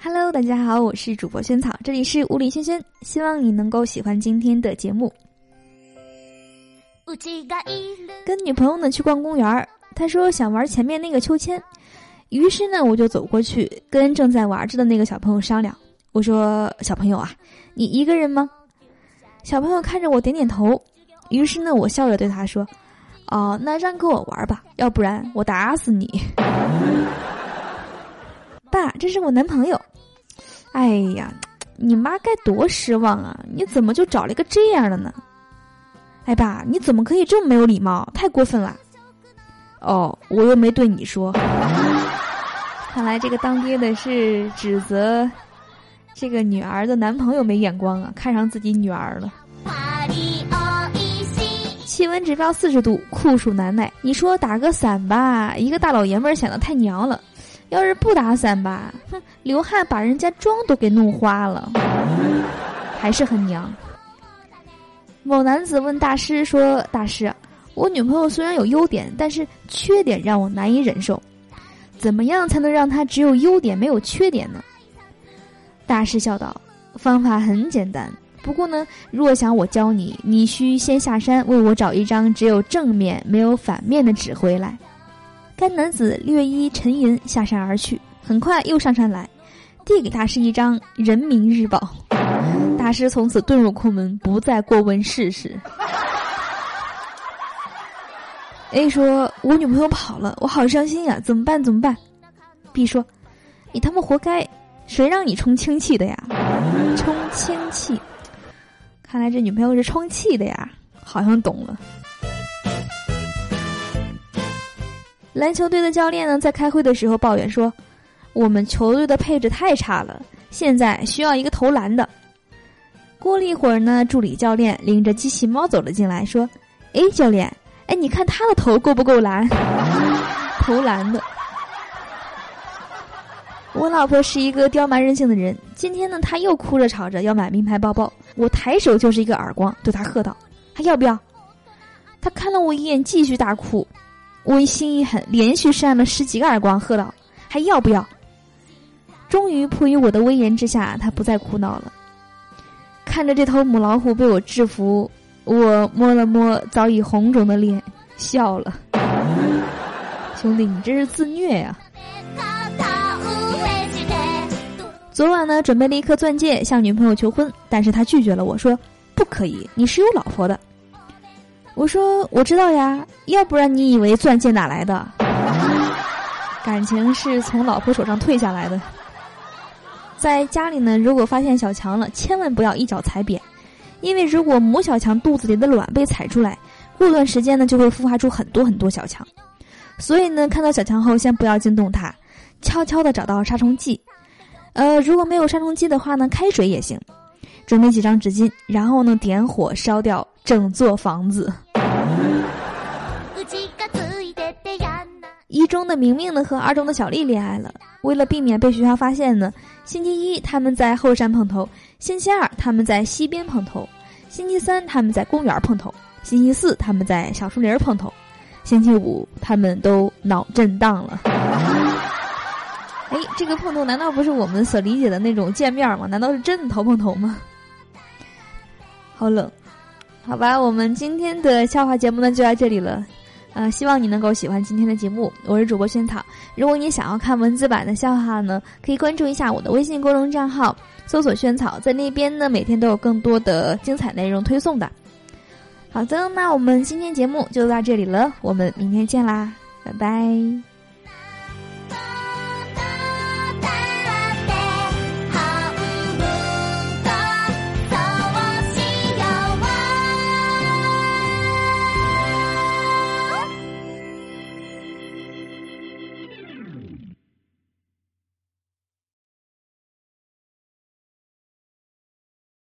Hello，大家好，我是主播萱草，这里是物理萱萱，希望你能够喜欢今天的节目。跟女朋友呢去逛公园，她说想玩前面那个秋千，于是呢我就走过去跟正在玩着的那个小朋友商量，我说小朋友啊，你一个人吗？小朋友看着我点点头，于是呢我笑着对他说，哦，那让给我玩吧，要不然我打死你。爸，这是我男朋友。哎呀，你妈该多失望啊！你怎么就找了一个这样的呢？哎，爸，你怎么可以这么没有礼貌？太过分了！哦，我又没对你说。看来这个当爹的是指责这个女儿的男朋友没眼光啊，看上自己女儿了。气温指标四十度，酷暑难耐。你说打个伞吧，一个大老爷们儿显得太娘了。要是不打伞吧，哼，流汗把人家妆都给弄花了，还是很娘。某男子问大师说：“大师，我女朋友虽然有优点，但是缺点让我难以忍受，怎么样才能让她只有优点没有缺点呢？”大师笑道：“方法很简单，不过呢，若想我教你，你需先下山为我找一张只有正面没有反面的纸回来。”该男子略一沉吟，下山而去。很快又上山来，递给大师一张《人民日报》。大师从此遁入空门，不再过问世事。A 说：“我女朋友跑了，我好伤心呀，怎么办？怎么办？”B 说：“你他妈活该，谁让你充氢气的呀？充氢气，看来这女朋友是充气的呀，好像懂了。”篮球队的教练呢，在开会的时候抱怨说：“我们球队的配置太差了，现在需要一个投篮的。”过了一会儿呢，助理教练领着机器猫走了进来，说：“哎，教练，哎，你看他的头够不够蓝？投篮的。”我老婆是一个刁蛮任性的人，今天呢，她又哭着吵着要买名牌包包，我抬手就是一个耳光，对她喝道：“还要不要？”她看了我一眼，继续大哭。我心一狠，连续扇了十几个耳光，喝道：“还要不要？”终于迫于我的威严之下，他不再哭闹了。看着这头母老虎被我制服，我摸了摸早已红肿的脸，笑了。兄弟，你这是自虐呀！昨晚呢，准备了一颗钻戒向女朋友求婚，但是他拒绝了我说：“不可以，你是有老婆的。”我说我知道呀，要不然你以为钻戒哪来的？感情是从老婆手上退下来的。在家里呢，如果发现小强了，千万不要一脚踩扁，因为如果母小强肚子里的卵被踩出来，过段时间呢就会孵化出很多很多小强。所以呢，看到小强后，先不要惊动它，悄悄的找到杀虫剂。呃，如果没有杀虫剂的话呢，开水也行。准备几张纸巾，然后呢，点火烧掉整座房子。中的明明呢和二中的小丽恋爱了，为了避免被学校发现呢，星期一他们在后山碰头，星期二他们在西边碰头，星期三他们在公园碰头，星期四他们在小树林碰头，星期五他们都脑震荡了。哎，这个碰头难道不是我们所理解的那种见面吗？难道是真的头碰头吗？好冷，好吧，我们今天的笑话节目呢就到这里了，呃，希望你能够喜欢今天的节目。我是主播萱草，如果你想要看文字版的笑话呢，可以关注一下我的微信公众账号，搜索“萱草”，在那边呢每天都有更多的精彩内容推送的。好的，那我们今天节目就到这里了，我们明天见啦，拜拜。